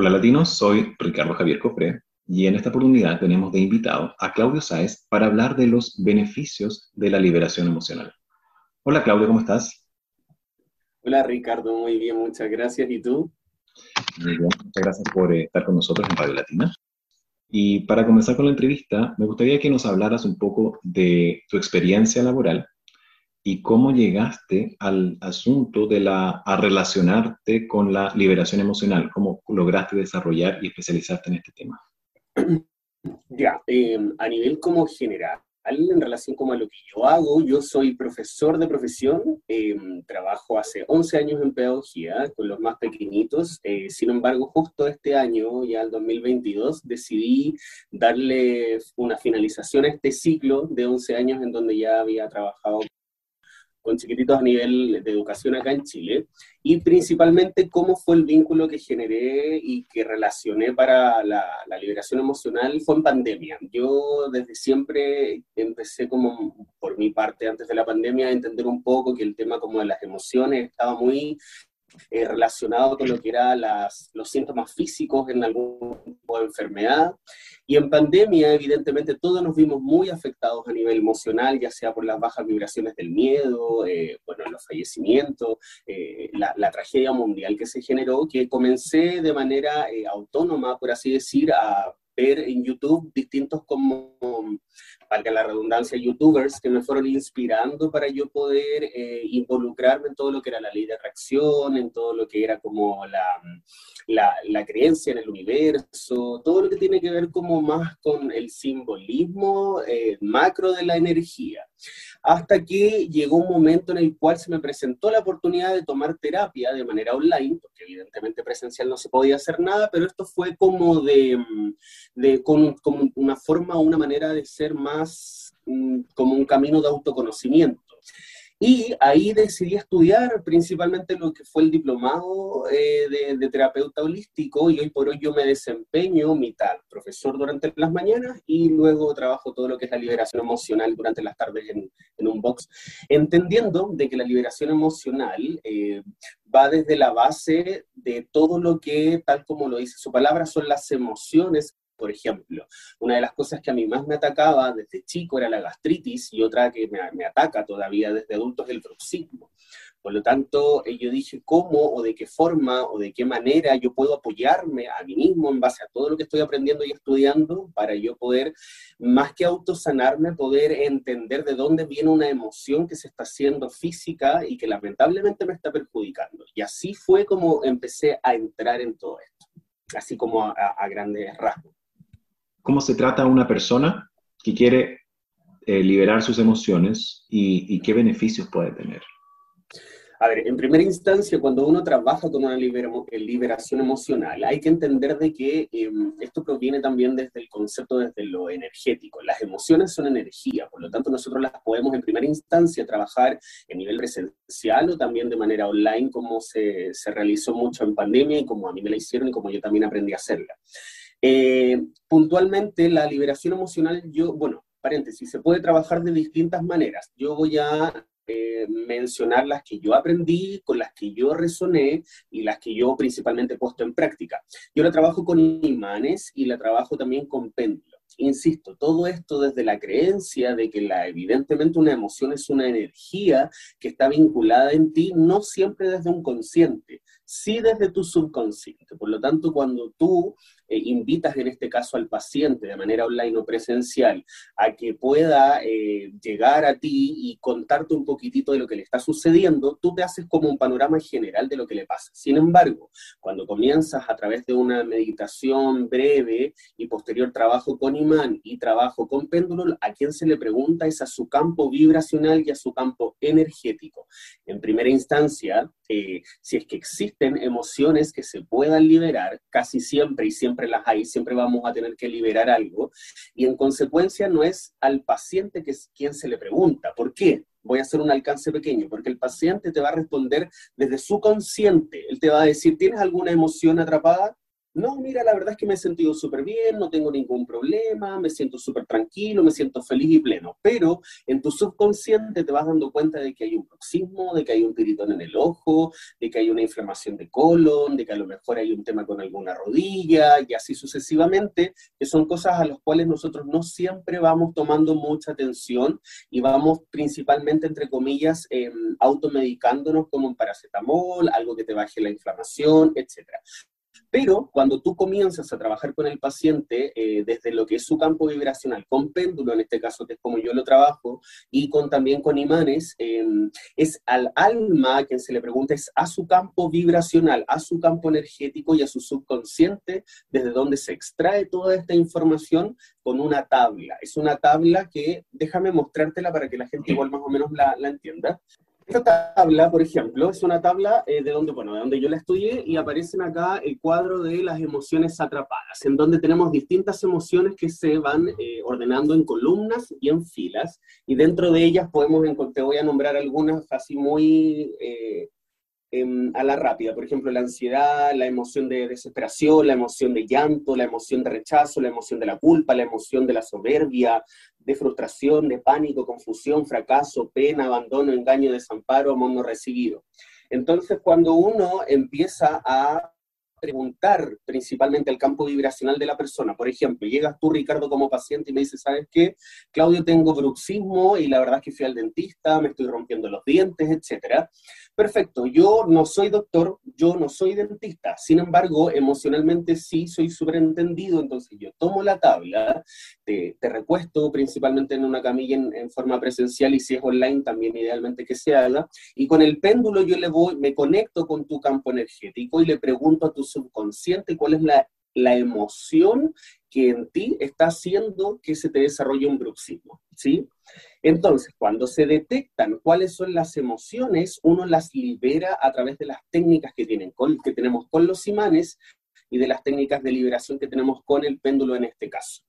Hola latinos, soy Ricardo Javier Cofré y en esta oportunidad tenemos de invitado a Claudio Sáez para hablar de los beneficios de la liberación emocional. Hola Claudio, ¿cómo estás? Hola Ricardo, muy bien, muchas gracias. ¿Y tú? Muy bien, muchas gracias por eh, estar con nosotros en Radio Latina. Y para comenzar con la entrevista, me gustaría que nos hablaras un poco de tu experiencia laboral y cómo llegaste al asunto de la, a relacionarte con la liberación emocional, cómo lograste desarrollar y especializarte en este tema. Ya, em, a nivel como general, en relación como a lo que yo hago, yo soy profesor de profesión, em, trabajo hace 11 años en pedagogía con los más pequeñitos, eh, sin embargo, justo este año, ya el 2022, decidí darle una finalización a este ciclo de 11 años en donde ya había trabajado con chiquititos a nivel de educación acá en Chile, y principalmente cómo fue el vínculo que generé y que relacioné para la, liberación emocional fue en pandemia. Yo desde siempre empecé como por mi parte antes de la pandemia a entender un poco que el tema como de las emociones estaba muy eh, relacionado con lo que eran los síntomas físicos en algún tipo de enfermedad. Y en pandemia, evidentemente, todos nos vimos muy afectados a nivel emocional, ya sea por las bajas vibraciones del miedo, eh, bueno, los fallecimientos, eh, la, la, tragedia mundial que se generó, que comencé de manera autónoma, por así decir, a ver en YouTube distintos como valga la redundancia, youtubers que me fueron inspirando para yo poder eh, involucrarme en todo lo que era la ley de atracción, en todo lo que era como la, la, la, creencia en el universo, todo lo que tiene que ver como más con el simbolismo eh, macro de la energía. Hasta que llegó un momento en el cual se me presentó la oportunidad de tomar terapia de manera online, porque evidentemente presencial no se podía hacer nada, pero esto fue como de, de con, como una forma, una manera de ser más Mm, como un camino de autoconocimiento. Y ahí decidí estudiar principalmente lo que fue el diplomado eh, de, terapeuta holístico y hoy por hoy yo me desempeño mitad profesor durante las mañanas y luego trabajo todo lo que es la liberación emocional durante las tardes en, un box, entendiendo de que la liberación emocional eh, va desde la base de todo lo que, tal como lo dice su palabra, son las emociones por ejemplo. Una de las cosas que a mí más me atacaba desde chico era la gastritis y otra que me, ataca todavía desde adultos es el bruxismo. Por lo tanto, eh, yo dije cómo o de qué forma o de qué manera yo puedo apoyarme a mí mismo en base a todo lo que estoy aprendiendo y estudiando para yo poder, más que autosanarme, poder entender de dónde viene una emoción que se está haciendo física y que lamentablemente me está perjudicando. Y así fue como empecé a entrar en todo esto, así como a grandes rasgos cómo se trata a una persona que quiere eh, liberar sus emociones y, qué beneficios puede tener. A ver, en primera instancia, cuando uno trabaja con una liberación emocional, hay que entender de que em, esto proviene también desde el concepto, desde lo energético. Las emociones son energía, por lo tanto nosotros las podemos en primera instancia trabajar en nivel presencial o también de manera online, como se, se realizó mucho en pandemia y como a mí me la hicieron y como yo también aprendí a hacerla. Eh, puntualmente, la liberación emocional, yo, bueno, paréntesis, se puede trabajar de distintas maneras. Yo voy a eh, mencionar las que yo aprendí, con las que yo resoné y las que yo principalmente he puesto en práctica. Yo la trabajo con imanes y la trabajo también con péndulos. Insisto, todo esto desde la creencia de que la, evidentemente una emoción es una energía que está vinculada en ti, no siempre desde un consciente, sí desde tu subconsciente. Por lo tanto, cuando tú eh, invitas en este caso al paciente de manera online o presencial a que pueda eh, llegar a ti y contarte un poquitito de lo que le está sucediendo, tú te haces como un panorama general de lo que le pasa. Sin embargo, cuando comienzas a través de una meditación breve y posterior trabajo con imán y trabajo con péndulo, a quien se le pregunta es a su campo vibracional y a su campo energético. En primera instancia, eh, si es que existen emociones que se puedan liberar, casi siempre y siempre las hay, siempre vamos a tener que liberar algo, y en consecuencia no es al paciente que es quien se le pregunta, ¿por qué? Voy a hacer un alcance pequeño, porque el paciente te va a responder desde su consciente, él te va a decir, ¿tienes alguna emoción atrapada? No, mira, la verdad es que me he sentido súper bien, no tengo ningún problema, me siento súper tranquilo, me siento feliz y pleno. Pero en tu subconsciente te vas dando cuenta de que hay un bruxismo, de que hay un tiritón en el ojo, de que hay una inflamación de colon, de que a lo mejor hay un tema con alguna rodilla y así sucesivamente, que son cosas a las cuales nosotros no siempre vamos tomando mucha atención y vamos principalmente, entre comillas, eh, automedicándonos como un paracetamol, algo que te baje la inflamación, etcétera. Pero cuando tú comienzas a trabajar con el paciente eh, desde lo que es su campo vibracional, con péndulo en este caso, que es como yo lo trabajo, y con también con imanes, em, es al alma quien se le pregunta, es a su campo vibracional, a su campo energético y a su subconsciente, desde donde se extrae toda esta información con una tabla. Es una tabla que, déjame mostrártela para que la gente igual más o menos la, la entienda. Esta tabla, por ejemplo, es una tabla eh, de donde, bueno, de donde yo la estudié y aparecen acá el cuadro de las emociones atrapadas, en donde tenemos distintas emociones que se van eh, ordenando en columnas y en filas, y dentro de ellas podemos, te voy a nombrar algunas así muy eh, em, a la rápida, por ejemplo, la ansiedad, la emoción de desesperación, la emoción de llanto, la emoción de rechazo, la emoción de la culpa, la emoción de la soberbia, de frustración, de pánico, confusión, fracaso, pena, abandono, engaño, desamparo, amor no recibido. Entonces, cuando uno empieza a preguntar principalmente el campo vibracional de la persona. Por ejemplo, llegas tú, Ricardo, como paciente y me dices, ¿sabes qué? Claudio, tengo bruxismo y la verdad es que fui al dentista, me estoy rompiendo los dientes, etcétera. Perfecto, yo no soy doctor, yo no soy dentista, sin embargo, emocionalmente sí soy entendido, entonces yo tomo la tabla, te, recuesto principalmente en una camilla en, en, forma presencial y si es online también idealmente que se haga, y con el péndulo yo le voy, me conecto con tu campo energético y le pregunto a tu subconsciente cuál es la, la emoción que en ti está haciendo que se te desarrolle un bruxismo, ¿sí? Entonces, cuando se detectan cuáles son las emociones, uno las libera a través de las técnicas que, tienen que tenemos con los imanes y de las técnicas de liberación que tenemos con el péndulo en este caso.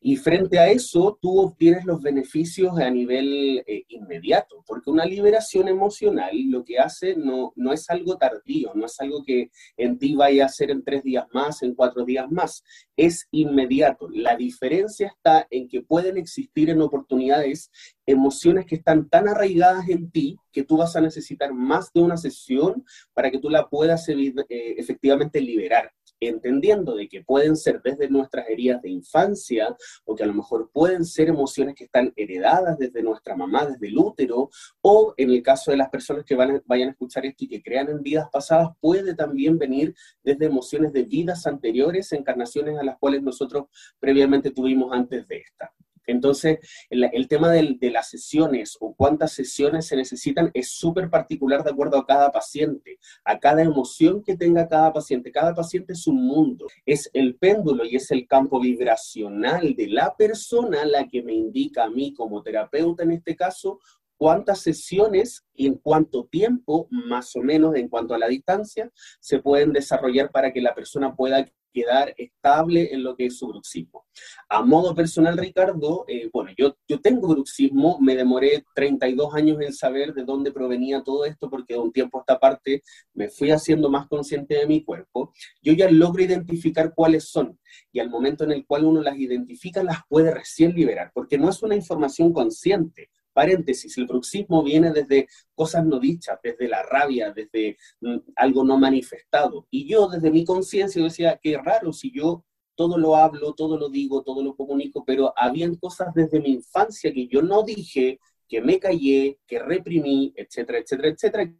Y frente a eso, tú obtienes los beneficios a nivel eh, inmediato, porque una liberación emocional lo que hace no, no es algo tardío, no es algo que en ti vaya a ser en tres días más, en cuatro días más, es inmediato. La diferencia está en que pueden existir en oportunidades emociones que están tan arraigadas en ti que tú vas a necesitar más de una sesión para que tú la puedas eh, efectivamente liberar entendiendo de que pueden ser desde nuestras heridas de infancia o que a lo mejor pueden ser emociones que están heredadas desde nuestra mamá, desde el útero, o en el caso de las personas que van vayan a escuchar esto y que crean en vidas pasadas, puede también venir desde emociones de vidas anteriores, encarnaciones a las cuales nosotros previamente tuvimos antes de esta. Entonces, el, tema de las sesiones o cuántas sesiones se necesitan es súper particular de acuerdo a cada paciente, a cada emoción que tenga cada paciente. Cada paciente es un mundo, es el péndulo y es el campo vibracional de la persona la que me indica a mí como terapeuta en este caso cuántas sesiones y en cuánto tiempo, más o menos en cuanto a la distancia, se pueden desarrollar para que la persona pueda quedar estable en lo que es su bruxismo. A modo personal, Ricardo, eh, bueno, yo, yo tengo bruxismo, me demoré 32 años en saber de dónde provenía todo esto, porque de un tiempo a esta parte me fui haciendo más consciente de mi cuerpo. Yo ya logro identificar cuáles son, y al momento en el cual uno las identifica, las puede recién liberar, porque no es una información consciente, paréntesis, el bruxismo viene desde cosas no dichas, desde la rabia, desde mm, algo no manifestado. Y yo desde mi conciencia decía, qué raro si yo todo lo hablo, todo lo digo, todo lo comunico, pero habían cosas desde mi infancia que yo no dije, que me callé, que reprimí, etcétera, etcétera, etcétera.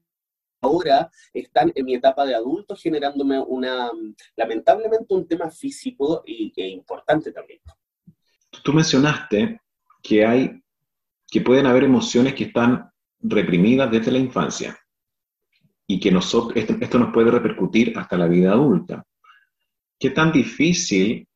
Ahora están en mi etapa de adulto generándome una, lamentablemente, un tema físico e importante también. Tú mencionaste que hay que pueden haber emociones que están reprimidas desde la infancia y que nosotros, esto, nos puede repercutir hasta la vida adulta. ¿Qué tan difícil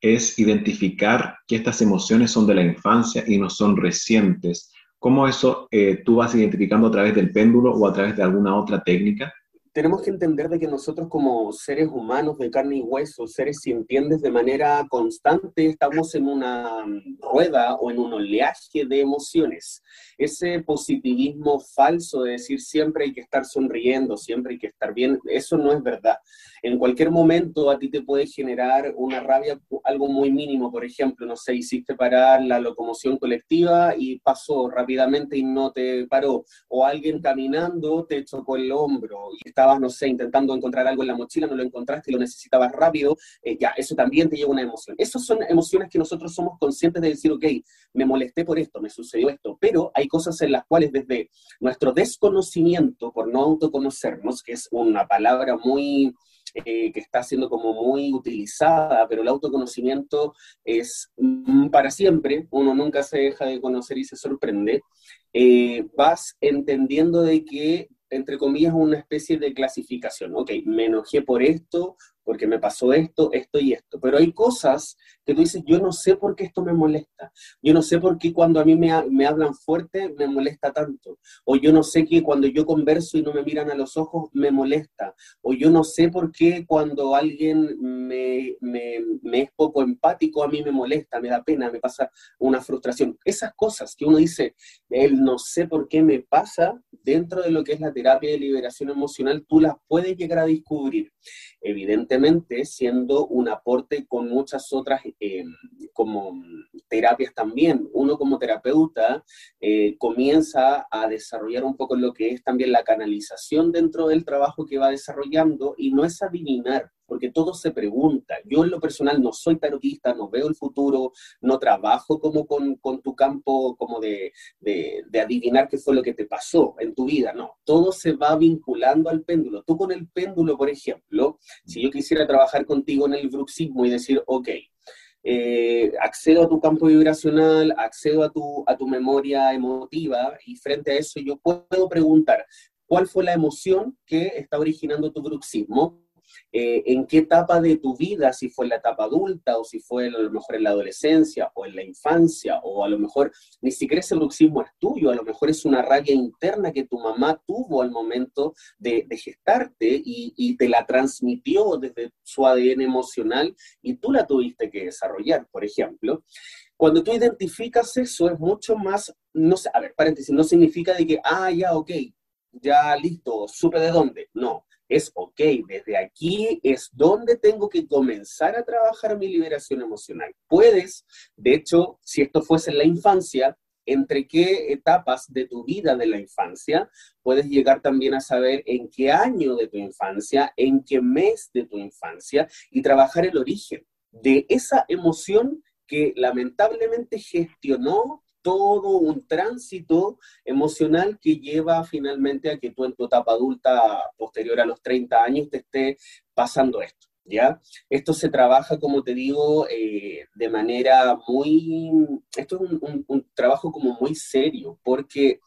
es identificar que estas emociones son de la infancia y no son recientes? ¿Cómo eso eh, tú vas identificando a través del péndulo o a través de alguna otra técnica? Tenemos que entender de que nosotros como seres humanos de carne y hueso, seres sintientes de manera constante, estamos en una rueda o en un oleaje de emociones. Ese positivismo falso de decir siempre hay que estar sonriendo, siempre hay que estar bien, eso no es verdad. En cualquier momento a ti te puede generar una rabia, algo muy mínimo, por ejemplo, no sé, hiciste parar la locomoción colectiva y pasó rápidamente y no te paró, o alguien caminando te chocó el hombro y estabas, no sé, intentando encontrar algo en la mochila, no lo encontraste y lo necesitabas rápido, eh, ya, eso también te lleva una emoción. Esas son emociones que nosotros somos conscientes de decir, ok, me molesté por esto, me sucedió esto, pero hay cosas en las cuales desde nuestro desconocimiento, por no autoconocernos, que es una palabra muy... Eh, que está siendo como muy utilizada, pero el autoconocimiento es mm, para siempre, uno nunca se deja de conocer y se sorprende, eh, vas entendiendo de que entre comillas, una especie de clasificación. Ok, me enojé por esto, porque me pasó esto, esto y esto. Pero hay cosas que tú dices, yo no sé por qué esto me molesta. Yo no sé por qué cuando a mí me, me hablan fuerte me molesta tanto. O yo no sé que cuando yo converso y no me miran a los ojos me molesta. O yo no sé por qué cuando alguien me, me, me es poco empático a mí me molesta, me da pena, me pasa una frustración. Esas cosas que uno dice, él no sé por qué me pasa, dentro de lo que es la terapia de liberación emocional, tú las puedes llegar a descubrir evidentemente siendo un aporte con muchas otras eh, como terapias también. Uno como terapeuta eh, comienza a desarrollar un poco lo que es también la canalización dentro del trabajo que va desarrollando y no es adivinar, porque todo se pregunta. Yo en lo personal no soy tarotista, no veo el futuro, no trabajo como con, con tu campo como de, de, adivinar qué fue lo que te pasó en tu vida, no. Todo se va vinculando al péndulo. Tú con el péndulo, por ejemplo, si yo quisiera trabajar contigo en el bruxismo y decir, ok, eh, accedo a tu campo vibracional, accedo a tu, a tu memoria emotiva y frente a eso yo puedo preguntar, ¿cuál fue la emoción que está originando tu bruxismo? Eh, en qué etapa de tu vida, si fue en la etapa adulta o si fue a lo mejor en la adolescencia o en la infancia, o a lo mejor ni siquiera ese bruxismo es tuyo, a lo mejor es una rabia interna que tu mamá tuvo al momento de, gestarte y, y, te la transmitió desde su ADN emocional y tú la tuviste que desarrollar, por ejemplo. Cuando tú identificas eso es mucho más, no sé, a ver, paréntesis, no significa de que, ah, ya, ok, ya listo, supe de dónde. No, es, ok, desde aquí es donde tengo que comenzar a trabajar mi liberación emocional. Puedes, de hecho, si esto fuese en la infancia, entre qué etapas de tu vida de la infancia, puedes llegar también a saber en qué año de tu infancia, en qué mes de tu infancia y trabajar el origen de esa emoción que lamentablemente gestionó todo un tránsito emocional que lleva finalmente a que tú en tu etapa adulta posterior a los 30 años te esté pasando esto. ¿Ya? Esto se trabaja, como te digo, eh, de manera muy, esto es un, un trabajo como muy serio, porque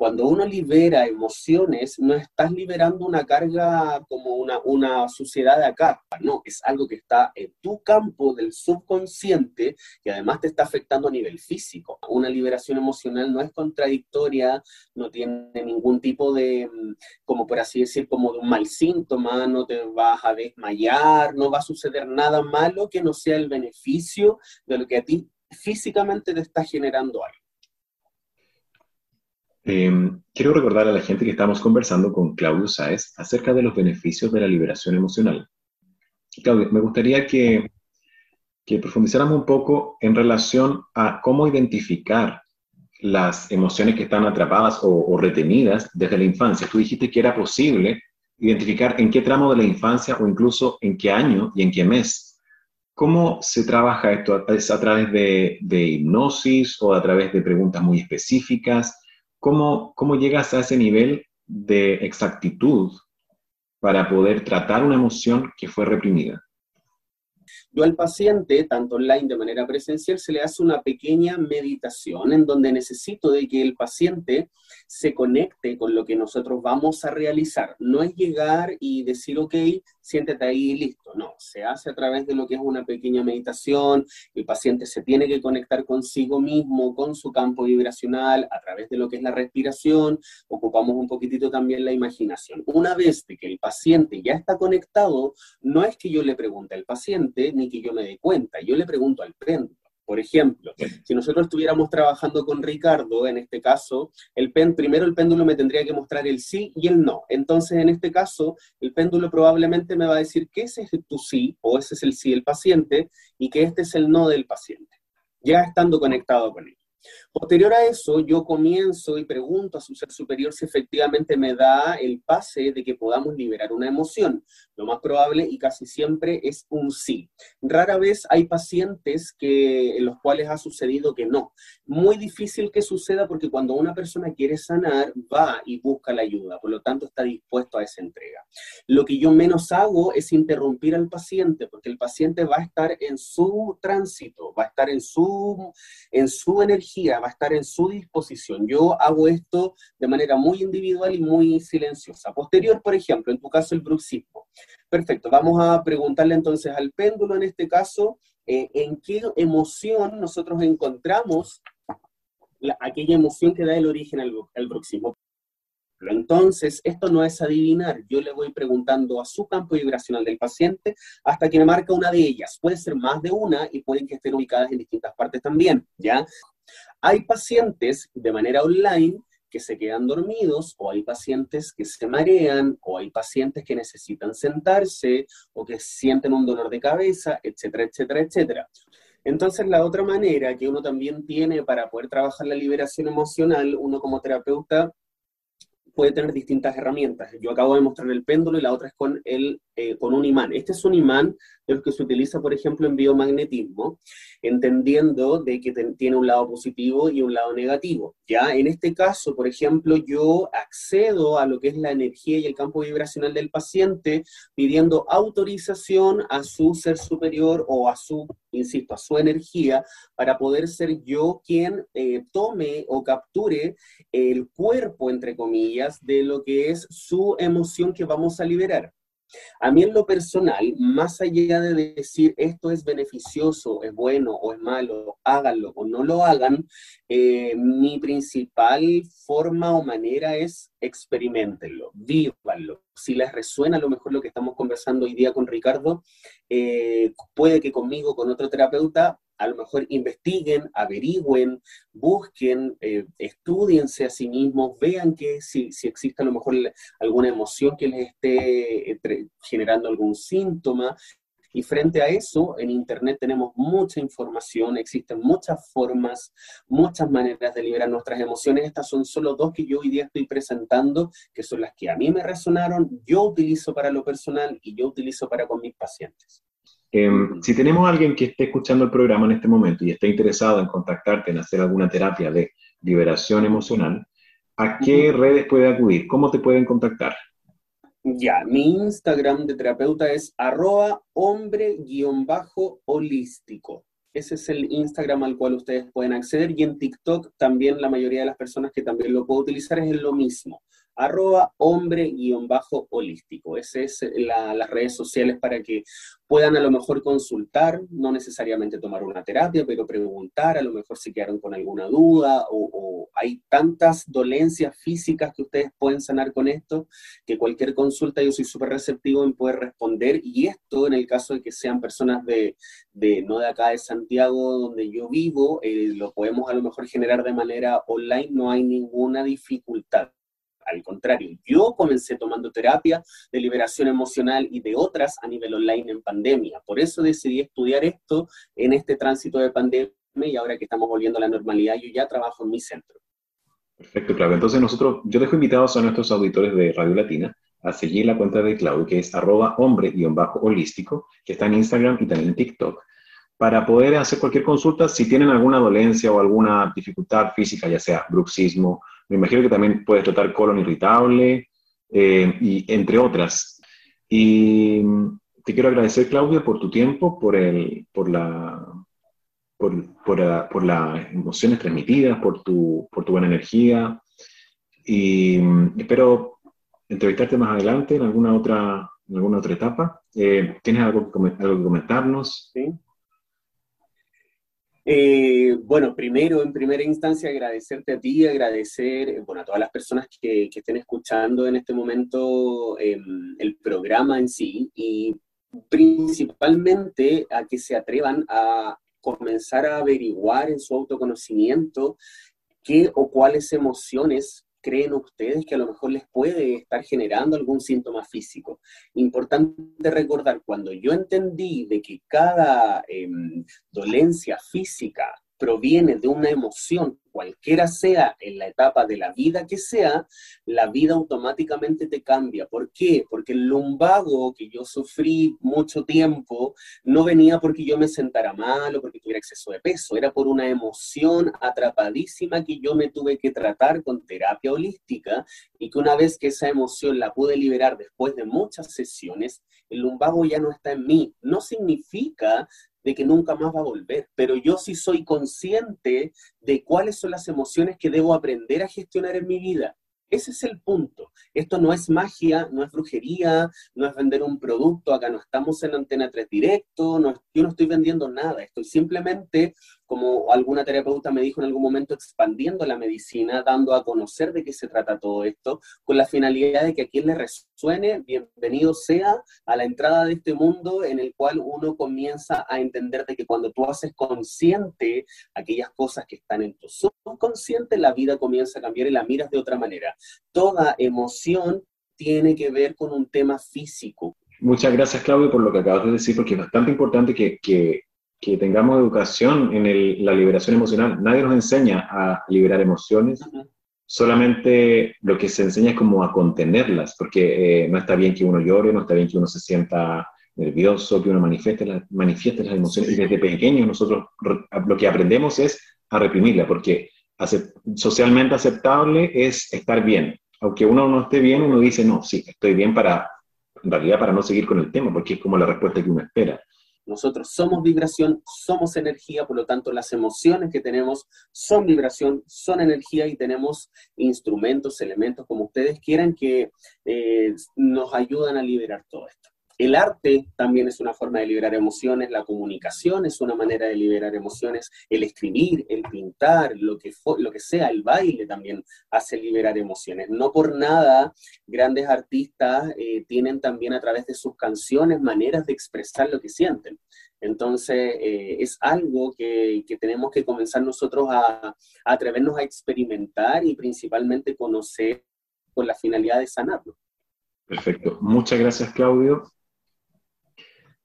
cuando uno libera emociones, no estás liberando una carga como una, una suciedad de acá, no, es algo que está en tu campo del subconsciente y además te está afectando a nivel físico. Una liberación emocional no es contradictoria, no tiene ningún tipo de, como por así decir, como de un mal síntoma, no te vas a desmayar, no va a suceder nada malo que no sea el beneficio de lo que a ti físicamente te está generando algo. Em, quiero recordar a la gente que estamos conversando con Claudio Sáez acerca de los beneficios de la liberación emocional. Claudio, me gustaría que, que profundizáramos un poco en relación a cómo identificar las emociones que están atrapadas o, retenidas desde la infancia. Tú dijiste que era posible identificar en qué tramo de la infancia o incluso en qué año y en qué mes. ¿Cómo se trabaja esto? ¿Es a través de, de hipnosis o a través de preguntas muy específicas? ¿Cómo, ¿Cómo llegas a ese nivel de exactitud para poder tratar una emoción que fue reprimida? Yo al paciente, tanto online de manera presencial, se le hace una pequeña meditación en donde necesito de que el paciente se conecte con lo que nosotros vamos a realizar. No es llegar y decir, ok, siéntete ahí y listo. No, se hace a través de lo que es una pequeña meditación. El paciente se tiene que conectar consigo mismo, con su campo vibracional, a través de lo que es la respiración, ocupamos un poquitito también la imaginación. Una vez que el paciente ya está conectado, no es que yo le pregunte al paciente ni que yo me dé cuenta, yo le pregunto al péndulo. Por ejemplo, si nosotros estuviéramos trabajando con Ricardo, en este caso, el primero el péndulo me tendría que mostrar el sí y el no. Entonces, en este caso, el péndulo probablemente me va a decir que ese es tu sí o ese es el sí del paciente y que este es el no del paciente, ya estando conectado con él. Posterior a eso, yo comienzo y pregunto a su ser superior si efectivamente me da el pase de que podamos liberar una emoción. Lo más probable y casi siempre es un sí. Rara vez hay pacientes que, en los cuales ha sucedido que no. Muy difícil que suceda porque cuando una persona quiere sanar, va y busca la ayuda. Por lo tanto, está dispuesto a esa entrega. Lo que yo menos hago es interrumpir al paciente porque el paciente va a estar en su tránsito, va a estar en su, en su energía va a estar en su disposición. Yo hago esto de manera muy individual y muy silenciosa. Posterior, por ejemplo, en tu caso el bruxismo. Perfecto, vamos a preguntarle entonces al péndulo en este caso, eh, en qué emoción nosotros encontramos aquella emoción que da el origen al, al bruxismo. Entonces, esto no es adivinar, yo le voy preguntando a su campo vibracional del paciente hasta que me marca una de ellas. Puede ser más de una y pueden que estén ubicadas en distintas partes también, ¿ya? Hay pacientes de manera online que se quedan dormidos, o hay pacientes que se marean, o hay pacientes que necesitan sentarse, o que sienten un dolor de cabeza, etcétera, etcétera, etcétera. Entonces, la otra manera que uno también tiene para poder trabajar la liberación emocional, uno como terapeuta puede tener distintas herramientas. Yo acabo de mostrar el péndulo y la otra es con, el, eh, con un imán. Este es un imán de que se utiliza, por ejemplo, en biomagnetismo, entendiendo de que tiene un lado positivo y un lado negativo. Ya en este caso, por ejemplo, yo accedo a lo que es la energía y el campo vibracional del paciente pidiendo autorización a su ser superior o a su, insisto, a su energía para poder ser yo quien eh, tome o capture el cuerpo, entre comillas, de lo que es su emoción que vamos a liberar. A mí en lo personal, más allá de decir esto es beneficioso, es bueno o es malo, háganlo o no lo hagan, eh, mi principal forma o manera es experimentenlo, vívanlo. Si les resuena a lo mejor lo que estamos conversando hoy día con Ricardo, eh, puede que conmigo, con otro terapeuta, a lo mejor investiguen, averigüen, busquen, eh, estudiense a sí mismos, vean que si, si, existe a lo mejor alguna emoción que les esté eh, generando algún síntoma. Y frente a eso, en Internet tenemos mucha información, existen muchas formas, muchas maneras de liberar nuestras emociones. Estas son solo dos que yo hoy día estoy presentando, que son las que a mí me resonaron, yo utilizo para lo personal y yo utilizo para con mis pacientes. Em, si tenemos a alguien que esté escuchando el programa en este momento y esté interesado en contactarte, en hacer alguna terapia de liberación emocional, ¿a qué redes puede acudir? ¿Cómo te pueden contactar? Ya, mi Instagram de terapeuta es arroba hombre-holístico. Ese es el Instagram al cual ustedes pueden acceder y en TikTok también la mayoría de las personas que también lo puedo utilizar es lo mismo arroba hombre-holístico. Esas es las redes sociales para que puedan a lo mejor consultar, no necesariamente tomar una terapia, pero preguntar, a lo mejor si quedaron con alguna duda o, hay tantas dolencias físicas que ustedes pueden sanar con esto, que cualquier consulta yo soy súper receptivo en poder responder y esto en el caso de que sean personas de, no de acá de Santiago donde yo vivo, eh, lo podemos a lo mejor generar de manera online, no hay ninguna dificultad. Al contrario, yo comencé tomando terapia de liberación emocional y de otras a nivel online en pandemia. Por eso decidí estudiar esto en este tránsito de pandemia y ahora que estamos volviendo a la normalidad, yo ya trabajo en mi centro. Perfecto, Claudio. Entonces nosotros, yo dejo invitados a nuestros auditores de Radio Latina a seguir la cuenta de Claudio, que es arroba hombre-holístico, que está en Instagram y también en TikTok, para poder hacer cualquier consulta si tienen alguna dolencia o alguna dificultad física, ya sea bruxismo, me imagino que también puedes tratar colon irritable, eh, y entre otras. Y te quiero agradecer, Claudia, por tu tiempo, por, el, por, la, por, por, las emociones transmitidas, por tu, por tu buena energía. Y espero entrevistarte más adelante en alguna otra, en alguna otra etapa. Eh, ¿Tienes algo, algo que comentarnos? Sí. Eh, bueno, primero, en primera instancia, agradecerte a ti, agradecer eh, bueno, a todas las personas que, que estén escuchando en este momento em, el programa en sí y principalmente a que se atrevan a comenzar a averiguar en su autoconocimiento qué o cuáles emociones creen ustedes que a lo mejor les puede estar generando algún síntoma físico. Importante recordar, cuando yo entendí de que cada em, dolencia física proviene de una emoción cualquiera sea en la etapa de la vida que sea, la vida automáticamente te cambia. ¿Por qué? Porque el lumbago que yo sufrí mucho tiempo no venía porque yo me sentara mal o porque tuviera exceso de peso, era por una emoción atrapadísima que yo me tuve que tratar con terapia holística y que una vez que esa emoción la pude liberar después de muchas sesiones, el lumbago ya no está en mí. No significa de que nunca más va a volver, pero yo sí soy consciente de cuáles son las emociones que debo aprender a gestionar en mi vida. Ese es el punto. Esto no es magia, no es brujería, no es vender un producto. Acá no estamos en Antena 3 directo, no, yo no estoy vendiendo nada. Estoy simplemente como alguna terapeuta me dijo en algún momento, expandiendo la medicina, dando a conocer de qué se trata todo esto, con la finalidad de que a quien le resuene, bienvenido sea a la entrada de este mundo en el cual uno comienza a entender de que cuando tú haces consciente aquellas cosas que están en tu subconsciente, la vida comienza a cambiar y la miras de otra manera. Toda emoción tiene que ver con un tema físico. Muchas gracias, Claudio, por lo que acabas de decir, porque es bastante importante que, que que tengamos educación en la liberación emocional. Nadie nos enseña a liberar emociones, solamente lo que se enseña es como a contenerlas, porque eh, no está bien que uno llore, no está bien que uno se sienta nervioso, que uno manifieste, manifieste las emociones. Y desde pequeños nosotros lo que aprendemos es a reprimirlas, porque socialmente aceptable es estar bien. Aunque uno no esté bien, uno dice, no, sí, estoy bien para, en realidad para no seguir con el tema, porque es como la respuesta que uno espera. Nosotros somos vibración, somos energía, por lo tanto las emociones que tenemos son vibración, son energía y tenemos instrumentos, elementos, como ustedes quieran, que eh, nos ayudan a liberar todo esto. El arte también es una forma de liberar emociones, la comunicación es una manera de liberar emociones, el escribir, el pintar, lo que, que sea, el baile también hace liberar emociones. No por nada grandes artistas eh, tienen también a través de sus canciones maneras de expresar lo que sienten. Entonces, eh, es algo que, tenemos que comenzar nosotros a, a atrevernos a experimentar y principalmente conocer con la finalidad de sanarlo. Perfecto. Muchas gracias, Claudio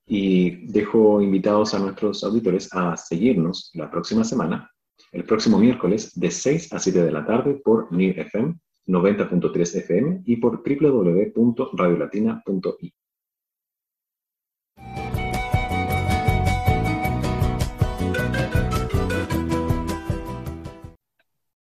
y dejo invitados a nuestros auditores a seguirnos la próxima semana, el próximo miércoles de 6 a 7 de la tarde por NIR FM 90.3 FM y por www.radiolatina.it.